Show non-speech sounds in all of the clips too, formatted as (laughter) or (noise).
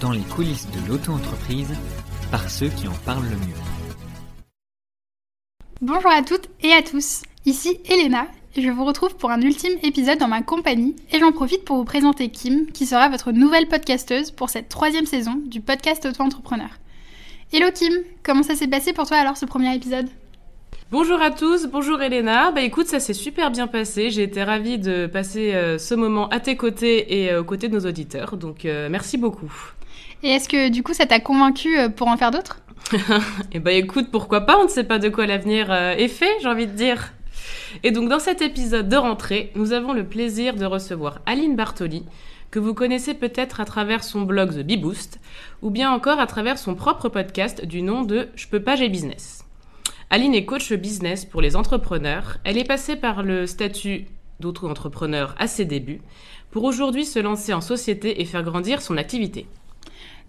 dans les coulisses de l'auto-entreprise par ceux qui en parlent le mieux. Bonjour à toutes et à tous, ici Elena et je vous retrouve pour un ultime épisode dans ma compagnie et j'en profite pour vous présenter Kim qui sera votre nouvelle podcasteuse pour cette troisième saison du podcast auto-entrepreneur. Hello Kim, comment ça s'est passé pour toi alors ce premier épisode? Bonjour à tous, bonjour Elena. Bah écoute, ça s'est super bien passé. J'ai été ravie de passer euh, ce moment à tes côtés et euh, aux côtés de nos auditeurs. Donc euh, merci beaucoup. Et est-ce que du coup ça t'a convaincu pour en faire d'autres (laughs) Eh bah écoute, pourquoi pas On ne sait pas de quoi l'avenir est fait, j'ai envie de dire. Et donc dans cet épisode de rentrée, nous avons le plaisir de recevoir Aline Bartoli, que vous connaissez peut-être à travers son blog The Bee Boost, ou bien encore à travers son propre podcast du nom de Je peux pas, j'ai business. Aline est coach business pour les entrepreneurs. Elle est passée par le statut d'auto-entrepreneur à ses débuts pour aujourd'hui se lancer en société et faire grandir son activité.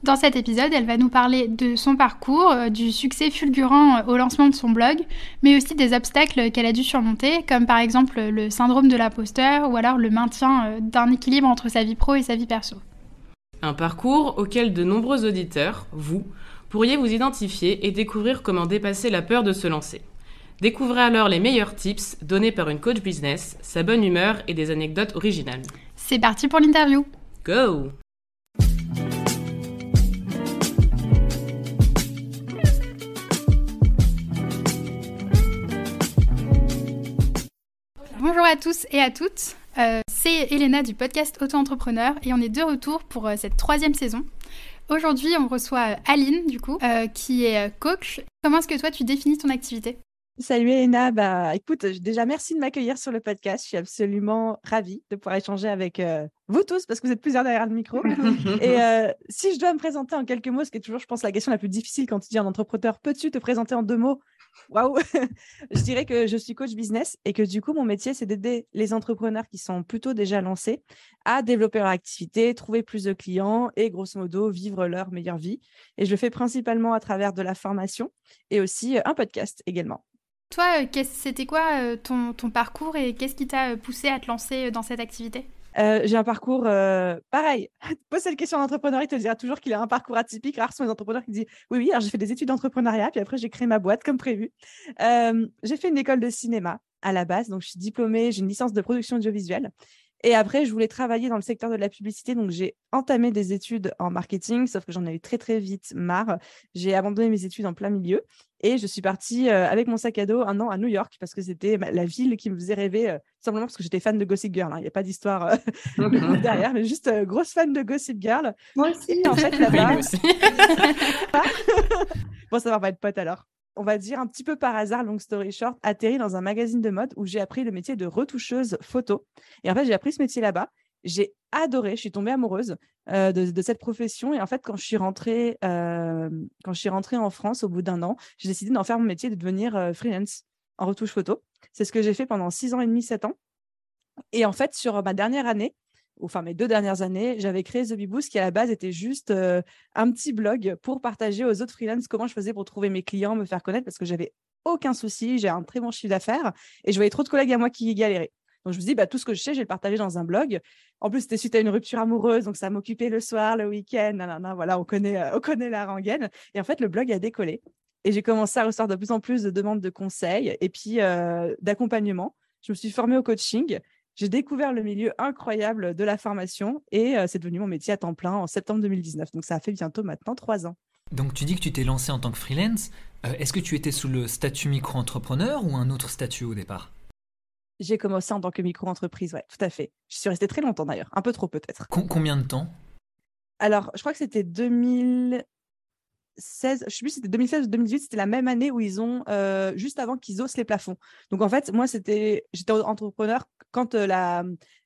Dans cet épisode, elle va nous parler de son parcours, euh, du succès fulgurant euh, au lancement de son blog, mais aussi des obstacles qu'elle a dû surmonter, comme par exemple le syndrome de l'imposteur ou alors le maintien euh, d'un équilibre entre sa vie pro et sa vie perso. Un parcours auquel de nombreux auditeurs, vous, pourriez vous identifier et découvrir comment dépasser la peur de se lancer. Découvrez alors les meilleurs tips donnés par une coach business, sa bonne humeur et des anecdotes originales. C'est parti pour l'interview. Go Bonjour à tous et à toutes, euh, c'est Elena du podcast Auto-entrepreneur et on est de retour pour euh, cette troisième saison. Aujourd'hui, on reçoit euh, Aline, du coup, euh, qui est coach. Comment est-ce que toi, tu définis ton activité? Salut Elena, bah écoute, déjà merci de m'accueillir sur le podcast. Je suis absolument ravie de pouvoir échanger avec vous tous parce que vous êtes plusieurs derrière le micro. (laughs) Et si je dois me présenter en quelques mots, ce qui est toujours, je pense, la question la plus difficile quand tu dis un entrepreneur, peux-tu te présenter en deux mots? Waouh (laughs) Je dirais que je suis coach business et que du coup, mon métier, c'est d'aider les entrepreneurs qui sont plutôt déjà lancés à développer leur activité, trouver plus de clients et grosso modo vivre leur meilleure vie. Et je le fais principalement à travers de la formation et aussi un podcast également. Toi, c'était quoi ton, ton, parcours et qu'est-ce qui t'a poussé à te lancer dans cette activité? Euh, j'ai un parcours euh, pareil. (laughs) Pose cette question d'entrepreneur, il te dira toujours qu'il a un parcours atypique. Rares sont les entrepreneurs qui disent Oui, oui, alors j'ai fait des études d'entrepreneuriat, puis après j'ai créé ma boîte comme prévu. Euh, j'ai fait une école de cinéma à la base, donc je suis diplômée, j'ai une licence de production audiovisuelle. Et après, je voulais travailler dans le secteur de la publicité, donc j'ai entamé des études en marketing, sauf que j'en ai eu très très vite marre. J'ai abandonné mes études en plein milieu et je suis partie euh, avec mon sac à dos un an à New York parce que c'était la ville qui me faisait rêver, euh, simplement parce que j'étais fan de Gossip Girl. Hein. Il n'y a pas d'histoire euh, (laughs) derrière, mais juste grosse fan de Gossip Girl. Moi aussi. en fait, (laughs) là-bas. (laughs) bon, ça va pas être pote alors on va dire un petit peu par hasard, long story short, atterri dans un magazine de mode où j'ai appris le métier de retoucheuse photo. Et en fait, j'ai appris ce métier là-bas. J'ai adoré, je suis tombée amoureuse euh, de, cette profession. Et en fait, quand je suis rentrée, euh, quand je suis rentrée en France au bout d'un an, j'ai décidé d'en faire mon métier, de devenir euh, freelance en retouche photo. C'est ce que j'ai fait pendant six ans et demi, sept ans. Et en fait, sur ma dernière année, enfin mes deux dernières années, j'avais créé The Beboost qui à la base était juste un petit blog pour partager aux autres freelances comment je faisais pour trouver mes clients, me faire connaître parce que j'avais aucun souci, j'ai un très bon chiffre d'affaires et je voyais trop de collègues à moi qui galéraient. Donc je me dit, bah, tout ce que je sais, je vais le partager dans un blog. En plus, c'était suite à une rupture amoureuse, donc ça m'occupait le soir, le week-end, voilà, on connaît, on connaît la rengaine. Et en fait, le blog a décollé. Et j'ai commencé à recevoir de plus en plus de demandes de conseils et puis d'accompagnement. Je me suis formée au coaching j'ai découvert le milieu incroyable de la formation et euh, c'est devenu mon métier à temps plein en septembre 2019. Donc ça a fait bientôt maintenant trois ans. Donc tu dis que tu t'es lancé en tant que freelance. Euh, est-ce que tu étais sous le statut micro-entrepreneur ou un autre statut au départ? J'ai commencé en tant que micro-entreprise, ouais, tout à fait. Je suis restée très longtemps d'ailleurs, un peu trop peut-être. combien de temps? Alors, je crois que c'était 2000 je je sais plus si c'était 2016 ou 2018, c'était la même année où ils ont, euh, juste avant qu'ils osent les plafonds. Donc en fait, moi, c'était, j'étais entrepreneur quand euh, la,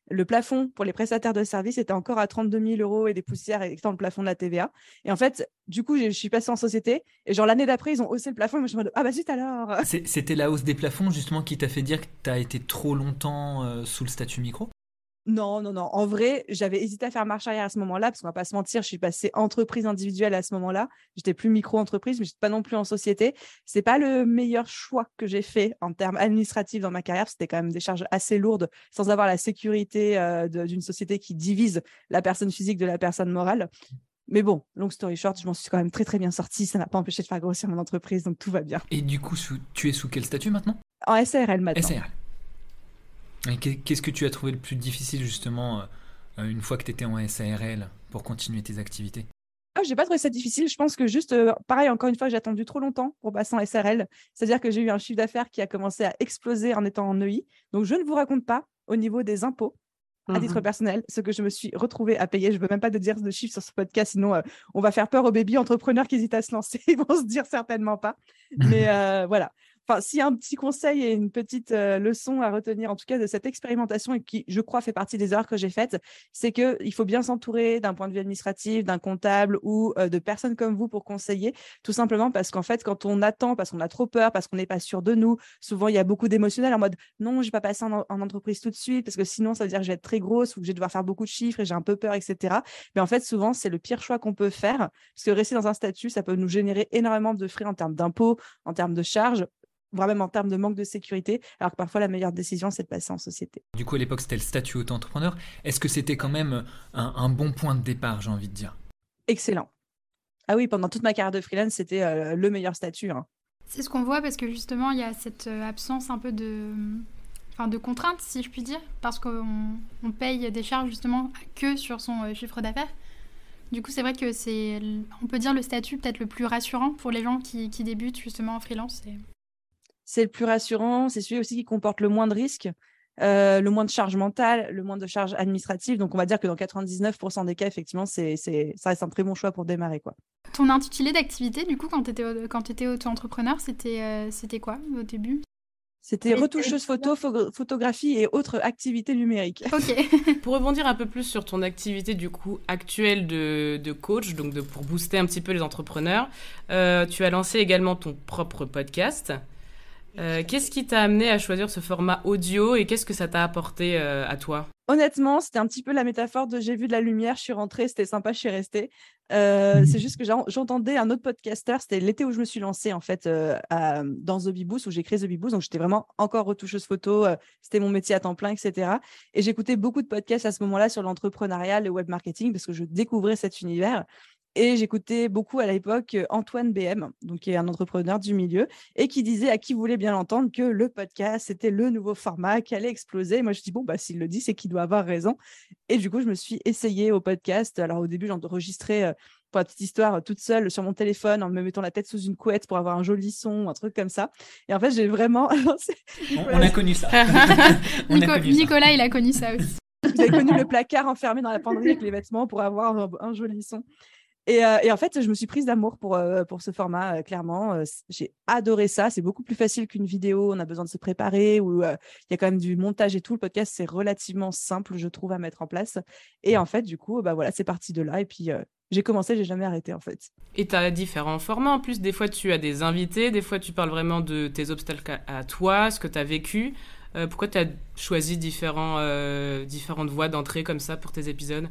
le plafond pour les prestataires de services était encore à 32 000 euros et des poussières étant le plafond de la TVA. Et en fait, du coup, je suis passée en société et genre l'année d'après, ils ont haussé le plafond et moi je me dis, ah bah zut alors C'était la hausse des plafonds justement qui t'a fait dire que tu as été trop longtemps euh, sous le statut micro? Non, non, non. En vrai, j'avais hésité à faire marche arrière à ce moment-là, parce qu'on va pas se mentir, je suis passée entreprise individuelle à ce moment-là. J'étais plus micro-entreprise, mais j'étais pas non plus en société. C'est pas le meilleur choix que j'ai fait en termes administratifs dans ma carrière. C'était quand même des charges assez lourdes, sans avoir la sécurité euh, d'une société qui divise la personne physique de la personne morale. Mais bon, long story short, je m'en suis quand même très très bien sortie. Ça n'a pas empêché de faire grossir mon entreprise, donc tout va bien. Et du coup, tu es sous quel statut maintenant? En SARL maintenant. SARL. Et qu'est-ce que tu as trouvé le plus difficile justement euh, une fois que tu étais en SARL pour continuer tes activités? Ah, j'ai pas trouvé ça difficile. Je pense que juste, euh, pareil, encore une fois, j'ai attendu trop longtemps pour passer en SRL. C'est-à-dire que j'ai eu un chiffre d'affaires qui a commencé à exploser en étant en EI. Donc, je ne vous raconte pas au niveau des impôts à titre mmh personnel, ce que je me suis retrouvée à payer. Je ne veux même pas te dire de chiffres sur ce podcast, sinon euh, on va faire peur aux baby entrepreneurs qui hésitent à se lancer. (laughs) Ils vont se dire certainement pas. Mais voilà, Enfin, s'il y a un petit conseil et une petite euh, leçon à retenir, en tout cas, de cette expérimentation et qui, je crois, fait partie des erreurs que j'ai faites, c'est qu'il faut bien s'entourer d'un point de vue administratif, d'un comptable ou euh, de personnes comme vous pour conseiller, tout simplement parce qu'en fait, quand on attend, parce qu'on a trop peur, parce qu'on n'est pas sûr de nous, souvent il y a beaucoup d'émotionnel en mode non, je vais pas passer en, entreprise tout de suite parce que sinon ça veut dire que je vais être très grosse ou que je vais devoir faire beaucoup de chiffres et j'ai un peu peur, etc. Mais en fait, souvent, c'est le pire choix qu'on peut faire parce que rester dans un statut, ça peut nous générer énormément de frais en termes d'impôts, en termes de charges voire même en termes de manque de sécurité, alors que parfois la meilleure décision, c'est de passer en société. Du coup, à l'époque, c'était le statut auto-entrepreneur. Est-ce que c'était quand même un, bon point de départ, j'ai envie de dire? Excellent. Ah oui, pendant toute ma carrière de freelance, c'était euh, le meilleur statut. Hein. C'est ce qu'on voit parce que justement, il y a cette euh, absence un peu de, enfin, de contraintes, si je puis dire, parce qu'on on paye des charges justement que sur son euh, chiffre d'affaires. Du coup, c'est vrai que c'est, on peut dire, le statut peut-être le plus rassurant pour les gens qui, qui débutent justement en freelance c'est le plus rassurant, c'est celui aussi qui comporte le moins de risques, euh, le moins de charges mentales, le moins de charges administratives. Donc, on va dire que dans 99% des cas, effectivement, c'est, ça reste un très bon choix pour démarrer. Quoi. Ton intitulé d'activité, du coup, quand tu étais, quand étais auto-entrepreneur, c'était, euh, c'était quoi au début? C'était retoucheuse photo, photographie et autres activités numériques. (laughs) Ok. (laughs) pour rebondir un peu plus sur ton activité du coup actuelle de, de coach, donc de, pour booster un petit peu les entrepreneurs, euh, tu as lancé également ton propre podcast. Euh, qu'est-ce qui t'a amené à choisir ce format audio et qu'est-ce que ça t'a apporté euh, à toi? Honnêtement, c'était un petit peu la métaphore de j'ai vu de la lumière, je suis rentrée, c'était sympa, je suis restée. Euh, mmh. c'est juste que j'entendais un autre podcaster, c'était l'été où je me suis lancée en fait dans The Beboost, où j'ai créé The Beboost, donc j'étais vraiment encore retoucheuse photo, c'était mon métier à temps plein, etc. Et j'écoutais beaucoup de podcasts à ce moment-là sur l'entrepreneuriat, le web marketing, parce que je découvrais cet univers. Et j'écoutais beaucoup à l'époque Antoine BM, donc qui est un entrepreneur du milieu, et qui disait à qui voulait bien l'entendre que le podcast, c'était le nouveau format qui allait exploser. moi, je dis, bon, bah, s'il le dit, c'est qu'il doit avoir raison. Et du coup, je me suis essayée au podcast. Alors, au début, j'enregistrais, pour la petite histoire, toute seule sur mon téléphone, en me mettant la tête sous une couette pour avoir un joli son, un truc comme ça. Et en fait, j'ai vraiment. (laughs) on, a connu ça. (laughs) Nicolas, il a connu ça aussi. Vous avez connu le placard enfermé dans la penderie avec les vêtements pour avoir un joli son. Euh, et, en fait, je me suis prise d'amour pour, euh, pour ce format, euh, clairement. j'ai adoré ça. C'est beaucoup plus facile qu'une vidéo. On a besoin de se préparer, ou il y a quand même du montage et tout. Le podcast, c'est relativement simple, je trouve, à mettre en place. Et en fait, du coup, bah voilà, c'est parti de là. Et puis, j'ai commencé, j'ai jamais arrêté, en fait. Et tu as différents formats. En plus, des fois, tu as des invités. Des fois, tu parles vraiment de tes obstacles à toi, ce que tu as vécu. pourquoi tu as choisi différents, différentes voies d'entrée comme ça pour tes épisodes?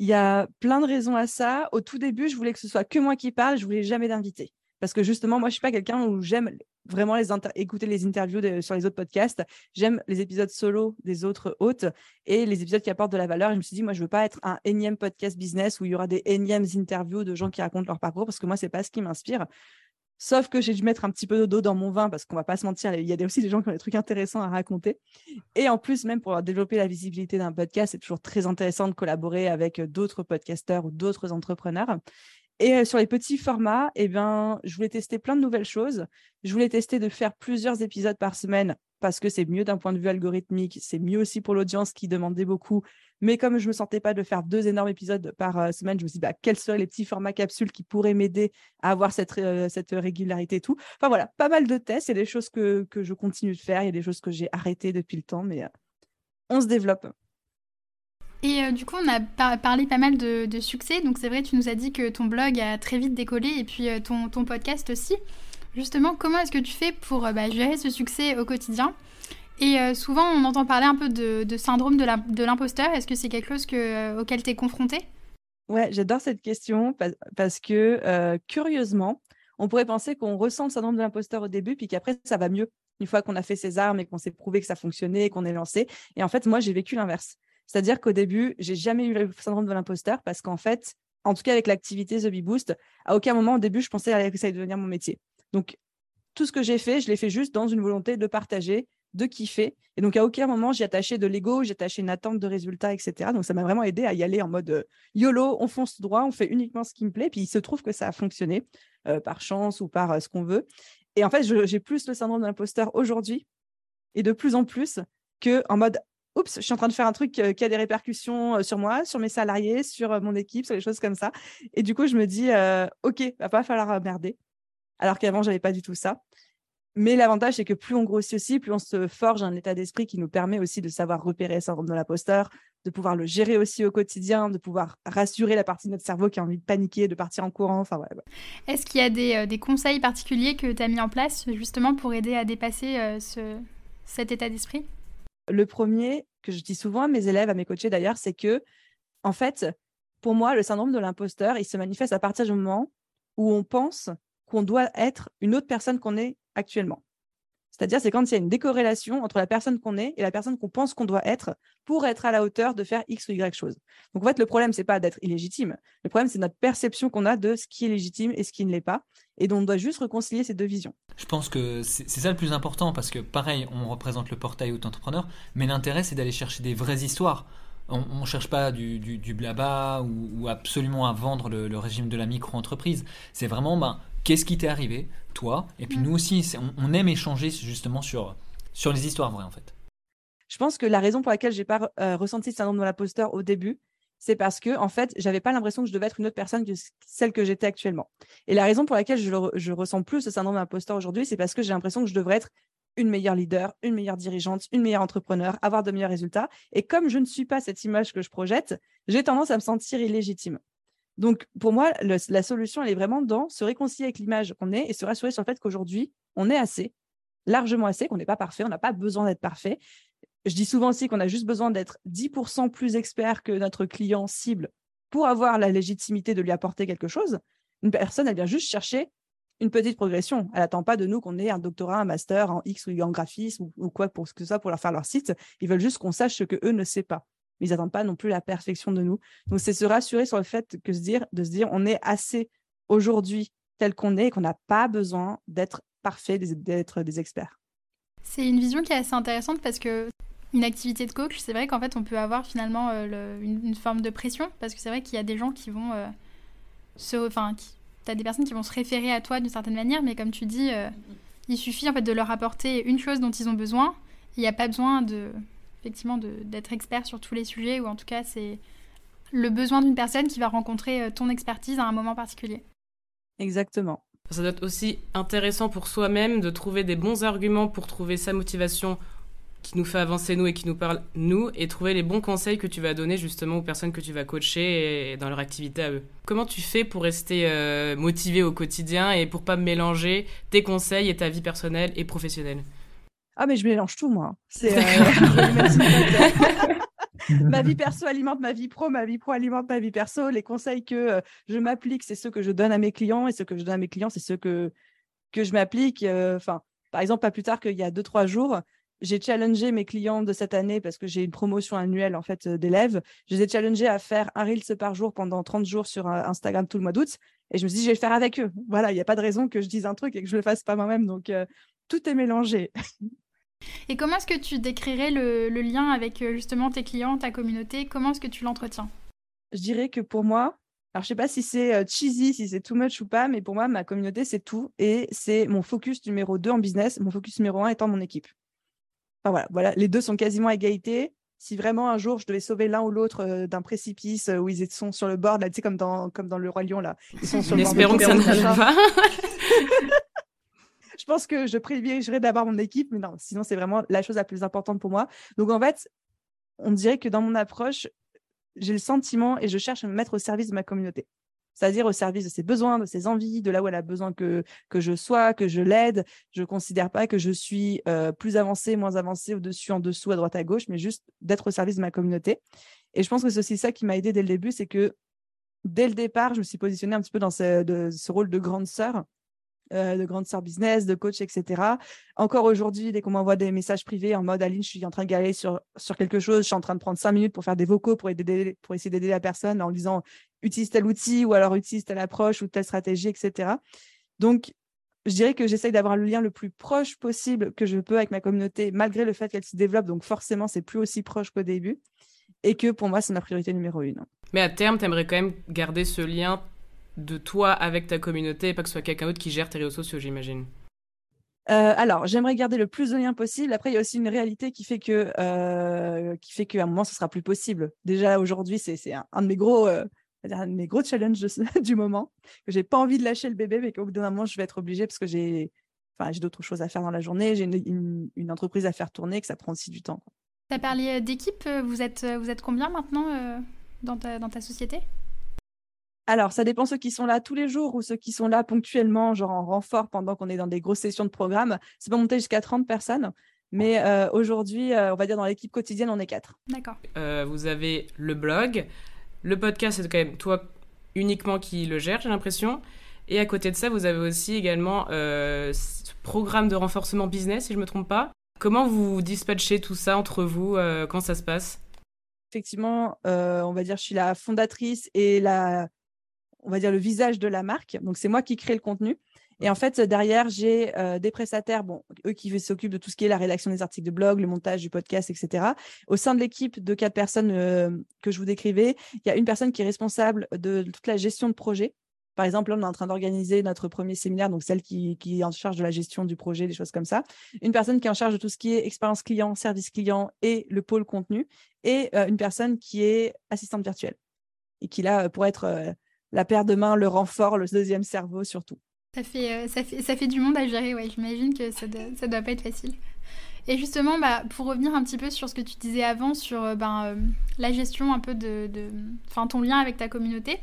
Il y a plein de raisons à ça. Au tout début, je voulais que ce soit que moi qui parle, je voulais jamais d'invité. Parce que justement, moi, je suis pas quelqu'un où j'aime vraiment écouter les interviews sur les autres podcasts. J'aime les épisodes solo des autres hôtes et les épisodes qui apportent de la valeur. Je me suis dit, moi, je veux pas être un énième podcast business où il y aura des énièmes interviews de gens qui racontent leur parcours parce que moi, c'est pas ce qui m'inspire. Sauf que j'ai dû mettre un petit peu d'eau dans mon vin parce qu'on va pas se mentir, il y a aussi des gens qui ont des trucs intéressants à raconter. Et en plus, même pour développer la visibilité d'un podcast, c'est toujours très intéressant de collaborer avec d'autres podcasteurs ou d'autres entrepreneurs. Et euh, sur les petits formats, eh ben, je voulais tester plein de nouvelles choses. Je voulais tester de faire plusieurs épisodes par semaine parce que c'est mieux d'un point de vue algorithmique, c'est mieux aussi pour l'audience qui demandait beaucoup. Mais comme je ne me sentais pas de faire deux énormes épisodes par euh, semaine, je me suis dit bah, quels seraient les petits formats capsules qui pourraient m'aider à avoir cette, euh, cette régularité et tout. Enfin voilà, pas mal de tests. Il y a des choses que, que je continue de faire, il y a des choses que j'ai arrêtées depuis le temps, mais euh, on se développe. Et du coup, on a parlé pas mal de, succès. Donc c'est vrai, tu nous as dit que ton blog a très vite décollé et puis ton, ton podcast aussi. Justement, comment est-ce que tu fais pour bah, gérer ce succès au quotidien? Et euh, souvent, on entend parler un peu de, syndrome de l'imposteur. Est-ce que c'est quelque chose euh, auquel tu es confronté? Ouais, j'adore cette question parce que, curieusement, on pourrait penser qu'on ressent le syndrome de l'imposteur au début, puis qu'après, ça va mieux une fois qu'on a fait ses armes et qu'on s'est prouvé que ça fonctionnait et qu'on est lancé. Et en fait, moi, j'ai vécu l'inverse. C'est-à-dire qu'au début, j'ai jamais eu le syndrome de l'imposteur parce qu'en fait, en tout cas avec l'activité The Bee Boost, à aucun moment au début, je pensais que ça allait devenir mon métier. Donc, tout ce que j'ai fait, je l'ai fait juste dans une volonté de partager, de kiffer. Et donc, à aucun moment, j'ai attaché de l'ego, j'ai attaché une attente de résultats, etc. Donc, ça m'a vraiment aidé à y aller en mode euh, YOLO, on fonce droit, on fait uniquement ce qui me plaît. Puis, il se trouve que ça a fonctionné euh, par chance ou par euh, ce qu'on veut. Et en fait, j'ai plus le syndrome de l'imposteur aujourd'hui et de plus en plus que en mode oups, je suis en train de faire un truc qui a des répercussions sur moi, sur mes salariés, sur mon équipe, sur les choses comme ça. Et du coup, je me dis, OK, va pas falloir merder. Alors qu'avant, j'avais pas du tout ça. Mais l'avantage, c'est que plus on grossit aussi, plus on se forge un état d'esprit qui nous permet aussi de savoir repérer le syndrome de l'imposteur, de pouvoir le gérer aussi au quotidien, de pouvoir rassurer la partie de notre cerveau qui a envie de paniquer, de partir en courant. Enfin, Est-ce qu'il y a des, des, conseils particuliers que tu as mis en place justement pour aider à dépasser ce, cet état d'esprit? Le premier, que je dis souvent à mes élèves, à mes coachés d'ailleurs, c'est que, en fait, pour moi, le syndrome de l'imposteur, il se manifeste à partir du moment où on pense qu'on doit être une autre personne qu'on est actuellement. C'est-à-dire, c'est quand il y a une décorrélation entre la personne qu'on est et la personne qu'on pense qu'on doit être pour être à la hauteur de faire X ou Y chose. Donc, en fait, le problème, c'est pas d'être illégitime. Le problème, c'est notre perception qu'on a de ce qui est légitime et ce qui ne l'est pas. Et donc, on doit juste réconcilier ces deux visions. Je pense que c'est ça le plus important parce que, pareil, on représente le portail auto-entrepreneur, mais l'intérêt, c'est d'aller chercher des vraies histoires. On ne cherche pas du, du, blabla ou, absolument à vendre le, régime de la micro-entreprise. C'est vraiment, ben, qu'est-ce qui t'est arrivé, toi? Et puis mm. nous aussi, on, aime échanger justement sur, sur les histoires vraies en fait. Je pense que la raison pour laquelle j'ai pas euh, ressenti ce syndrome de l'imposteur au début, c'est parce que en fait, j'avais pas l'impression que je devais être une autre personne que celle que j'étais actuellement. Et la raison pour laquelle je, je ressens plus ce syndrome de l'imposteur aujourd'hui, c'est parce que j'ai l'impression que je devrais être une meilleure leader, une meilleure dirigeante, une meilleure entrepreneur, avoir de meilleurs résultats. Et comme je ne suis pas cette image que je projette, j'ai tendance à me sentir illégitime. Donc, pour moi, la solution, elle est vraiment dans se réconcilier avec l'image qu'on est et se rassurer sur le fait qu'aujourd'hui, on est assez, largement assez, qu'on n'est pas parfait, on n'a pas besoin d'être parfait. Je dis souvent aussi qu'on a juste besoin d'être 10% plus expert que notre client cible pour avoir la légitimité de lui apporter quelque chose. Une personne, elle vient juste chercher une petite progression. Elle n'attend pas de nous qu'on ait un doctorat, un master en X ou en graphisme ou, quoi pour ce que ça pour leur faire leur site. Ils veulent juste qu'on sache ce que eux ne savent pas mais ils n'attendent pas non plus la perfection de nous. Donc, c'est se rassurer sur le fait que se dire, de se dire, on est assez aujourd'hui tel qu'on est et qu'on n'a pas besoin d'être parfait, d'être des experts. C'est une vision qui est assez intéressante parce que une activité de coach, c'est vrai qu'en fait, on peut avoir finalement euh, une, forme de pression parce que c'est vrai qu'il y a des gens qui vont euh, se, enfin, tu as des personnes qui vont se référer à toi d'une certaine manière, mais comme tu dis, euh, il suffit en fait de leur apporter une chose dont ils ont besoin. Il n'y a pas besoin de effectivement d'être expert sur tous les sujets, ou en tout cas c'est le besoin d'une personne qui va rencontrer euh, ton expertise à un moment particulier. Exactement. Ça doit être aussi intéressant pour soi-même de trouver des bons arguments pour trouver sa motivation qui nous fait avancer nous et qui nous parle nous et trouver les bons conseils que tu vas donner justement aux personnes que tu vas coacher et dans leur activité à eux. Comment tu fais pour rester euh, motivé au quotidien et pour pas mélanger tes conseils et ta vie personnelle et professionnelle? Ah, mais je mélange tout, moi. C'est, euh, (laughs) (laughs) ma vie perso alimente ma vie pro, ma vie pro alimente ma vie perso. Les conseils que euh, je m'applique, c'est ceux que je donne à mes clients, et ceux que je donne à mes clients, c'est ceux que, que je m'applique. Euh, enfin, par exemple, pas plus tard qu'il y a deux, trois jours, j'ai challengé mes clients de cette année parce que j'ai une promotion annuelle en fait d'élèves. Je les ai challengés à faire un Reels par jour pendant 30 jours sur Instagram tout le mois d'août. Et je me suis dit, je vais le faire avec eux. Voilà, il n'y a pas de raison que je dise un truc et que je le fasse pas moi-même. Donc, tout est mélangé. (laughs) Et comment est-ce que tu décrirais le, lien avec euh, justement tes clients, ta communauté? Comment est-ce que tu l'entretiens? Je dirais que pour moi, alors je sais pas si c'est euh, cheesy, si c'est too much ou pas, mais pour moi, ma communauté, c'est tout. Et c'est mon focus numéro 2 en business, mon focus numéro 1 étant mon équipe. Enfin voilà, voilà, les deux sont quasiment à égalité. Si vraiment un jour je devais sauver l'un ou l'autre euh, d'un précipice où ils sont sur le bord, là, tu sais, comme dans, comme dans Le Roi Lion, là. Ils sont sur le bord. Espérons que ça ne pas. (laughs) je pense que je privilégierais d'avoir mon équipe, mais non, sinon c'est vraiment la chose la plus importante pour moi. Donc en fait, on dirait que dans mon approche, j'ai le sentiment et je cherche à me mettre au service de ma communauté. C'est-à-dire au service de ses besoins, de ses envies, de là où elle a besoin que, que je sois, que je l'aide. Je ne considère pas que je suis euh, plus avancée, moins avancée, au-dessus, en dessous, à droite, à gauche, mais juste d'être au service de ma communauté. Et je pense que c'est aussi ça qui m'a aidé dès le début, c'est que dès le départ, je me suis positionnée un petit peu dans ce, ce rôle de grande sœur euh, de grande sœur business, de coach, etc. Encore aujourd'hui, dès qu'on m'envoie des messages privés en mode Aline, je suis en train de galérer sur, sur quelque chose, je suis en train de prendre cinq minutes pour faire des vocaux pour, aider, pour essayer d'aider la personne en disant utilise tel outil ou alors utilise telle approche ou telle stratégie, etc. Donc, je dirais que j'essaye d'avoir le lien le plus proche possible que je peux avec ma communauté, malgré le fait qu'elle se développe. Donc, forcément, c'est plus aussi proche qu'au début. Et que pour moi, c'est ma priorité numéro une. Mais à terme, tu aimerais quand même garder ce lien de toi avec ta communauté et pas que ce soit quelqu'un d'autre qui gère tes réseaux sociaux, j'imagine. Euh, alors, j'aimerais garder le plus de liens possible. Après, il y a aussi une réalité qui fait que, euh, qui fait qu'à un moment, ce sera plus possible. Déjà aujourd'hui, c'est un, un, de mes gros, euh, un de mes gros challenges (laughs) du moment que j'ai pas envie de lâcher le bébé, mais qu'au bout d'un moment, je vais être obligée parce que j'ai, enfin, j'ai d'autres choses à faire dans la journée. J'ai une, une, une, entreprise à faire tourner, que ça prend aussi du temps. Tu as parlé d'équipe. Vous êtes, vous êtes combien maintenant dans ta, dans ta société? Alors, ça dépend ceux qui sont là tous les jours ou ceux qui sont là ponctuellement, genre en renfort pendant qu'on est dans des grosses sessions de programme. C'est pas monter jusqu'à 30 personnes. Mais euh, aujourd'hui, euh, on va dire dans l'équipe quotidienne, on est quatre. D'accord. Euh, vous avez le blog. Le podcast, c'est quand même toi uniquement qui le gère, j'ai l'impression. Et à côté de ça, vous avez aussi également ce programme de renforcement business, si je ne me trompe pas. Comment vous dispatchez tout ça entre vous Quand ça se passe? Effectivement, on va dire, je suis la fondatrice et la on va dire, le visage de la marque. Donc, c'est moi qui crée le contenu. Et en fait, derrière, j'ai euh, des prestataires, bon, eux qui s'occupent de tout ce qui est la rédaction des articles de blog, le montage du podcast, etc. Au sein de l'équipe de quatre personnes euh, que je vous décrivais, il y a une personne qui est responsable de toute la gestion de projet. Par exemple, là, on est en train d'organiser notre premier séminaire, donc celle qui, qui, est en charge de la gestion du projet, des choses comme ça. Une personne qui est en charge de tout ce qui est expérience client, service client et le pôle contenu. Et euh, une personne qui est assistante virtuelle et qui, là, pour être la paire de mains, le renfort, le deuxième cerveau surtout. Ça fait, euh, ça fait, ça fait du monde à gérer, ouais. J'imagine que ça doit, ça doit pas être facile. Et justement, bah, pour revenir un petit peu sur ce que tu disais avant, sur euh, ben, euh, la gestion un peu de, enfin, ton lien avec ta communauté,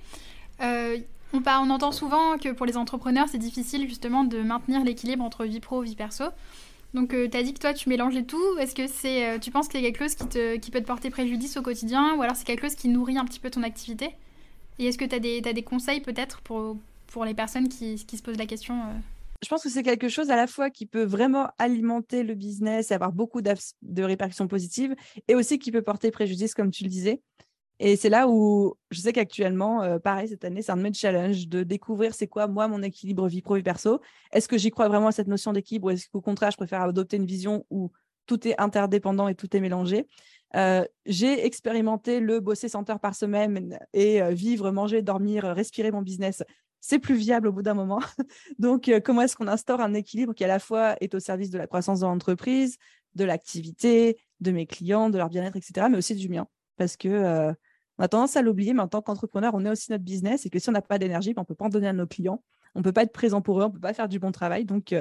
on, on entend souvent que pour les entrepreneurs, c'est difficile justement de maintenir l'équilibre entre vie pro et vie perso. Donc, tu as dit que toi, tu mélangeais tout. Est-ce que c'est, tu penses qu'il y a quelque chose qui, te, qui peut te porter préjudice au quotidien, ou alors c'est quelque chose qui nourrit un petit peu ton activité? Et est-ce que tu as, des conseils peut-être pour, pour les personnes qui, qui, se posent la question euh? Je pense que c'est quelque chose à la fois qui peut vraiment alimenter le business et avoir beaucoup de répercussions positives et aussi qui peut porter préjudice, comme tu le disais. Et c'est là où je sais qu'actuellement, euh, pareil, cette année, c'est un de mes challenges de découvrir c'est quoi, moi, mon équilibre vie pro vie perso. Est-ce que j'y crois vraiment à cette notion d'équilibre ou est-ce qu'au contraire, je préfère adopter une vision où tout est interdépendant et tout est mélangé? Euh, j'ai expérimenté le bosser 100 heures par semaine et euh, vivre, manger, dormir, respirer mon business. C'est plus viable au bout d'un moment. (laughs) Donc, euh, comment est-ce qu'on instaure un équilibre qui à la fois est au service de la croissance de l'entreprise, de l'activité, de mes clients, de leur bien-être, etc., mais aussi du mien? Parce que on a tendance à l'oublier, mais en tant qu'entrepreneur, on est aussi notre business et que si on n'a pas d'énergie, ben, on ne peut pas en donner à nos clients, on ne peut pas être présent pour eux, on ne peut pas faire du bon travail. Donc,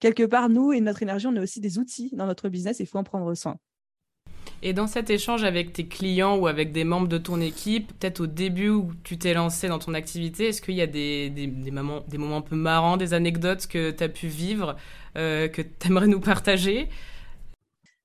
quelque part, nous et notre énergie, on est aussi des outils dans notre business et il faut en prendre soin. Et dans cet échange avec tes clients ou avec des membres de ton équipe, peut-être au début où tu t'es lancé dans ton activité, est-ce qu'il y a des, moments un peu marrants, des anecdotes que tu as pu vivre, euh, que tu aimerais nous partager?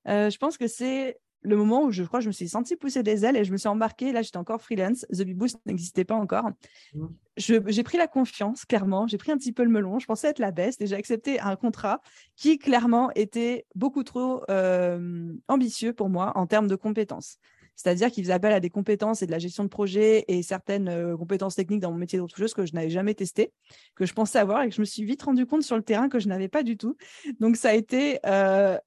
Euh, Je pense que c'est le moment où je crois que je me suis sentie pousser des ailes et je me suis embarquée. Là, j'étais encore freelance. The Bee Boost n'existait pas encore. Mmh. J'ai pris la confiance, clairement. J'ai pris un petit peu le melon. Je pensais être la baisse et j'ai accepté un contrat qui, clairement, était beaucoup trop euh, ambitieux pour moi en termes de compétences. C'est-à-dire qu'il faisait appel à des compétences et de la gestion de projet et certaines euh, compétences techniques dans mon métier d'autre chose que je n'avais jamais testé, que je pensais avoir et que je me suis vite rendu compte sur le terrain que je n'avais pas du tout. Donc ça a été euh,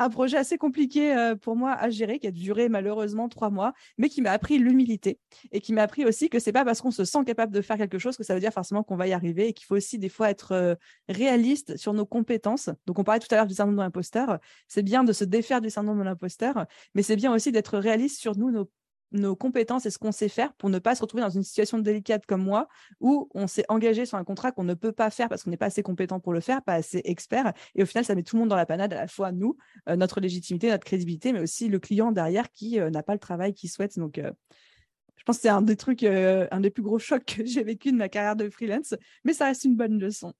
un projet assez compliqué euh, pour moi à gérer, qui a duré malheureusement trois mois, mais qui m'a appris l'humilité et qui m'a appris aussi que c'est pas parce qu'on se sent capable de faire quelque chose que ça veut dire forcément qu'on va y arriver et qu'il faut aussi des fois être euh, réaliste sur nos compétences. Donc on parlait tout à l'heure du syndrome de l'imposteur. C'est bien de se défaire du syndrome de l'imposteur, mais c'est bien aussi d'être réaliste sur nous, nos nos compétences et ce qu'on sait faire pour ne pas se retrouver dans une situation délicate comme moi où on s'est engagé sur un contrat qu'on ne peut pas faire parce qu'on n'est pas assez compétent pour le faire, pas assez expert. Et au final, ça met tout le monde dans la panade, à la fois nous, euh, notre légitimité, notre crédibilité, mais aussi le client derrière qui euh, n'a pas le travail qu'il souhaite. Donc, euh, je pense que c'est un des trucs, un des plus gros chocs que j'ai vécu de ma carrière de freelance, mais ça reste une bonne leçon.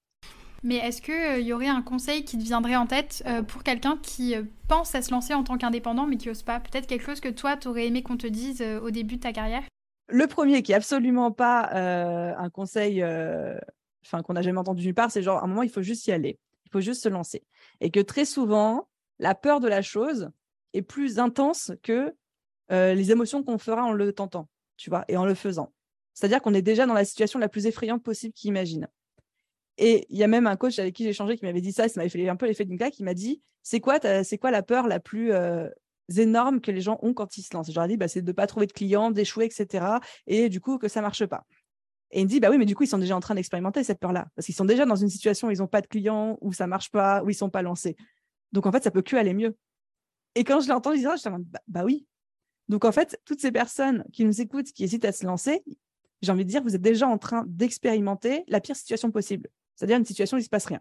Mais est-ce qu'il euh, y aurait un conseil qui te viendrait en tête euh, pour quelqu'un qui euh, pense à se lancer en tant qu'indépendant mais qui n'ose pas? Peut-être quelque chose que toi, tu aurais aimé qu'on te dise au début de ta carrière? Le premier, qui est absolument pas un conseil qu'on n'a jamais entendu nulle part, c'est genre à un moment il faut juste y aller, il faut juste se lancer, et que très souvent la peur de la chose est plus intense que les émotions qu'on fera en le tentant, tu vois, et en le faisant. C'est-à-dire qu'on est déjà dans la situation la plus effrayante possible qu'il imagine. Et il y a même un coach avec qui j'ai échangé qui m'avait dit ça, ça m'avait fait un peu l'effet d'une claque, qui m'a dit c'est quoi, c'est quoi la peur la plus euh, énorme que les gens ont quand ils se lancent? Ai dit bah, c'est de ne pas trouver de clients, d'échouer, etc. Et du coup, que ça marche pas. Et il me dit bah oui, mais du coup, ils sont déjà en train d'expérimenter cette peur-là. Parce qu'ils sont déjà dans une situation où ils n'ont pas de clients, où ça marche pas, où ils sont pas lancés. Donc en fait, ça peut que aller mieux. Et quand je l'ai entendu dire je me bah, bah oui. Donc en fait, toutes ces personnes qui nous écoutent, qui hésitent à se lancer, j'ai envie de dire, vous êtes déjà en train d'expérimenter la pire situation possible, c'est-à-dire une situation où il ne se passe rien.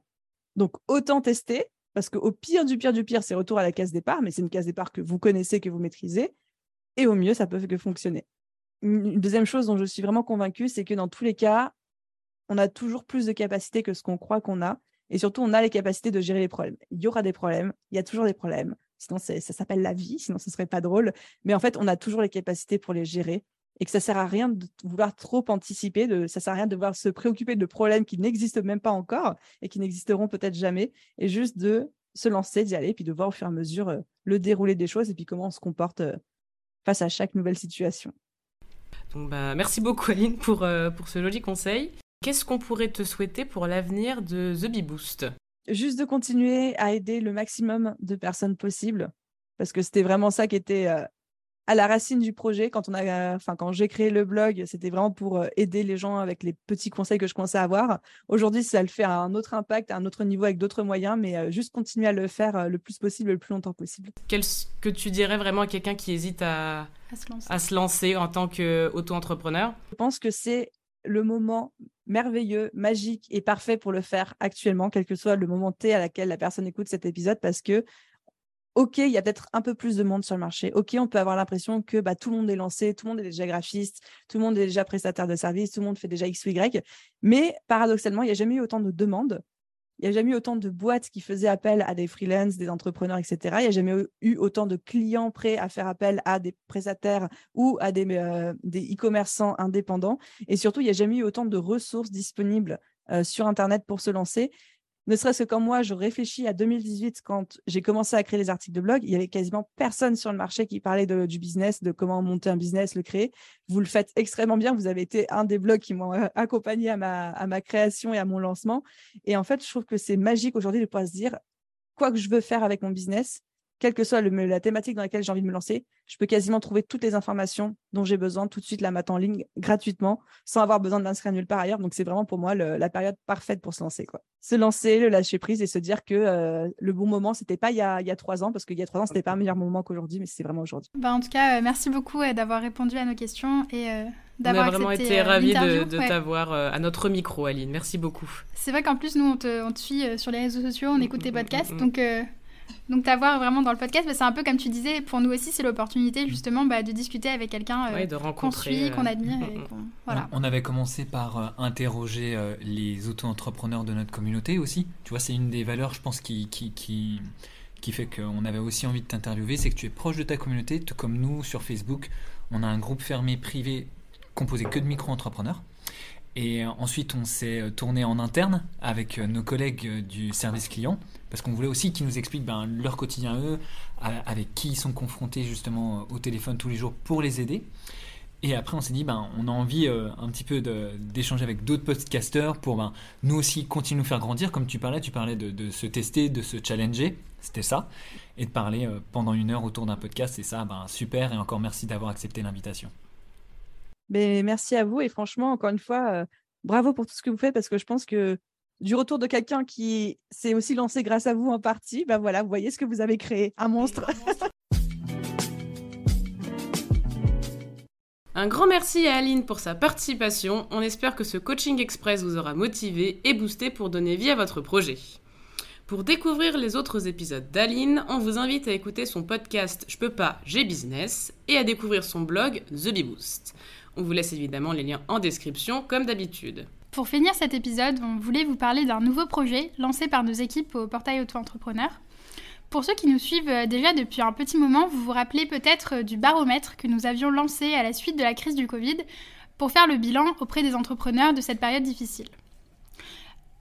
Donc, autant tester, parce qu'au pire du pire du pire, c'est retour à la case départ, mais c'est une case départ que vous connaissez, que vous maîtrisez, et au mieux, ça peut que fonctionner. Une deuxième chose dont je suis vraiment convaincue, c'est que dans tous les cas, on a toujours plus de capacités que ce qu'on croit qu'on a, et surtout, on a les capacités de gérer les problèmes. Il y aura des problèmes, il y a toujours des problèmes, sinon ça s'appelle la vie, sinon ce serait pas drôle, mais en fait, on a toujours les capacités pour les gérer, et que ça sert à rien de vouloir trop anticiper, de, ça sert à rien de devoir se préoccuper de problèmes qui n'existent même pas encore et qui n'existeront peut-être jamais, et juste de se lancer, d'y aller, puis de voir au fur et à mesure euh, le déroulé des choses et puis comment on se comporte euh, face à chaque nouvelle situation. Donc bah, merci beaucoup Aline pour, euh, pour ce joli conseil. Qu'est-ce qu'on pourrait te souhaiter pour l'avenir de The Bee Boost? Juste de continuer à aider le maximum de personnes possible, parce que c'était vraiment ça qui était à la racine du projet. Quand on a, enfin, quand j'ai créé le blog, c'était vraiment pour euh, aider les gens avec les petits conseils que je commençais à avoir. Aujourd'hui, ça le fait à un autre impact, à un autre niveau avec d'autres moyens, mais euh, juste continuer à le faire euh, le plus possible, le plus longtemps possible. Qu'est-ce que tu dirais vraiment à quelqu'un qui hésite à, à, se lancer. en tant qu'auto-entrepreneur? Je pense que c'est le moment merveilleux, magique et parfait pour le faire actuellement, quel que soit le moment T à laquelle la personne écoute cet épisode, parce que OK, il y a peut-être un peu plus de monde sur le marché. OK, on peut avoir l'impression que bah, tout le monde est lancé, tout le monde est déjà graphiste, tout le monde est déjà prestataire de services, tout le monde fait déjà X ou Y. Mais paradoxalement, il n'y a jamais eu autant de demandes. Il n'y a jamais eu autant de boîtes qui faisaient appel à des freelances, des entrepreneurs, etc. Il n'y a jamais eu autant de clients prêts à faire appel à des prestataires ou à des, euh, e-commerçants indépendants. Et surtout, il n'y a jamais eu autant de ressources disponibles euh, sur Internet pour se lancer ne serait-ce que quand moi, je réfléchis à 2018, quand j'ai commencé à créer les articles de blog, il y avait quasiment personne sur le marché qui parlait du business, de comment monter un business, le créer. Vous le faites extrêmement bien. Vous avez été un des blogs qui m'ont euh, accompagné à ma, à ma création et à mon lancement. Et en fait, je trouve que c'est magique aujourd'hui de pouvoir se dire, quoi que je veux faire avec mon business, quelle que soit la thématique dans laquelle j'ai envie de me lancer, je peux quasiment trouver toutes les informations dont j'ai besoin tout de suite, la mettre en ligne gratuitement, sans avoir besoin de l'inscrire nulle part ailleurs. Donc, c'est vraiment pour moi la période parfaite pour se lancer. Quoi. Se lancer, le lâcher prise et se dire que euh, le bon moment, c'était pas il y, a, trois ans, parce qu'il y a trois ans, c'était pas un meilleur moment qu'aujourd'hui, mais c'est vraiment aujourd'hui. Bah, en tout cas, euh, merci beaucoup euh, d'avoir répondu à nos questions et d'avoir On a vraiment été ravis de, t'avoir à notre micro, Aline. Merci beaucoup. C'est vrai qu'en plus, nous, on te, on te, suit sur les réseaux sociaux, on écoute tes podcasts, donc donc t'avoir vraiment dans le podcast, bah, c'est un peu comme tu disais, pour nous aussi c'est l'opportunité justement bah, de discuter avec quelqu'un euh, qu'on suit, euh, (laughs) qu'on admire. voilà. on, avait commencé par euh, interroger les auto-entrepreneurs de notre communauté aussi. Tu vois, c'est une des valeurs, je pense, qui, qui, qui, qui fait qu'on avait aussi envie de t'interviewer, c'est que tu es proche de ta communauté, tout comme nous sur Facebook. On a un groupe fermé privé composé que de micro-entrepreneurs. Et ensuite, on s'est tourné en interne avec nos collègues du service client parce qu'on voulait aussi qu'ils nous expliquent ben, leur quotidien eux, avec qui ils sont confrontés justement au téléphone tous les jours pour les aider. Et après, on s'est dit, ben, on a envie euh, un petit peu d'échanger avec d'autres podcasteurs pour ben, nous aussi continuer à nous faire grandir. Comme tu parlais, tu parlais de, se tester, de se challenger, c'était ça, et de parler euh, pendant une heure autour d'un podcast. C'est ça, super. Et encore merci d'avoir accepté l'invitation. Mais merci à vous et franchement, encore une fois, euh, bravo pour tout ce que vous faites parce que je pense que du retour de quelqu'un qui s'est aussi lancé grâce à vous en partie, ben voilà, vous voyez ce que vous avez créé, un monstre. (laughs) Un grand merci à Aline pour sa participation. On espère que ce coaching express vous aura motivé et boosté pour donner vie à votre projet. Pour découvrir les autres épisodes d'Aline, on vous invite à écouter son podcast Je peux pas, j'ai business et à découvrir son blog The Bee Boost. On vous laisse évidemment les liens en description comme d'habitude. Pour finir cet épisode, on voulait vous parler d'un nouveau projet lancé par nos équipes au portail auto-entrepreneur. Pour ceux qui nous suivent euh, déjà depuis un petit moment, vous vous rappelez peut-être euh, du baromètre que nous avions lancé à la suite de la crise du Covid pour faire le bilan auprès des entrepreneurs de cette période difficile.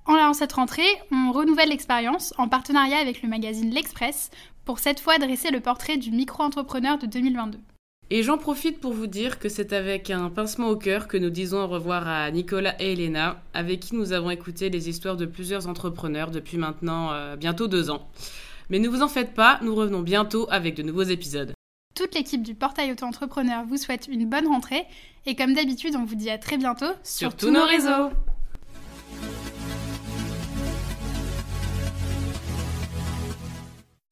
En cette rentrée, on renouvelle l'expérience en partenariat avec le magazine L'Express pour cette fois dresser le portrait du micro-entrepreneur de 2022. Et j'en profite pour vous dire que c'est avec un pincement au cœur que nous disons au revoir à Nicolas et Elena, avec qui nous avons écouté les histoires de plusieurs entrepreneurs depuis maintenant euh, bientôt deux ans. Mais ne vous en faites pas, nous revenons bientôt avec de nouveaux épisodes. Toute l'équipe du portail auto-entrepreneur vous souhaite une bonne rentrée et comme d'habitude, on vous dit à très bientôt sur, tous nos réseaux.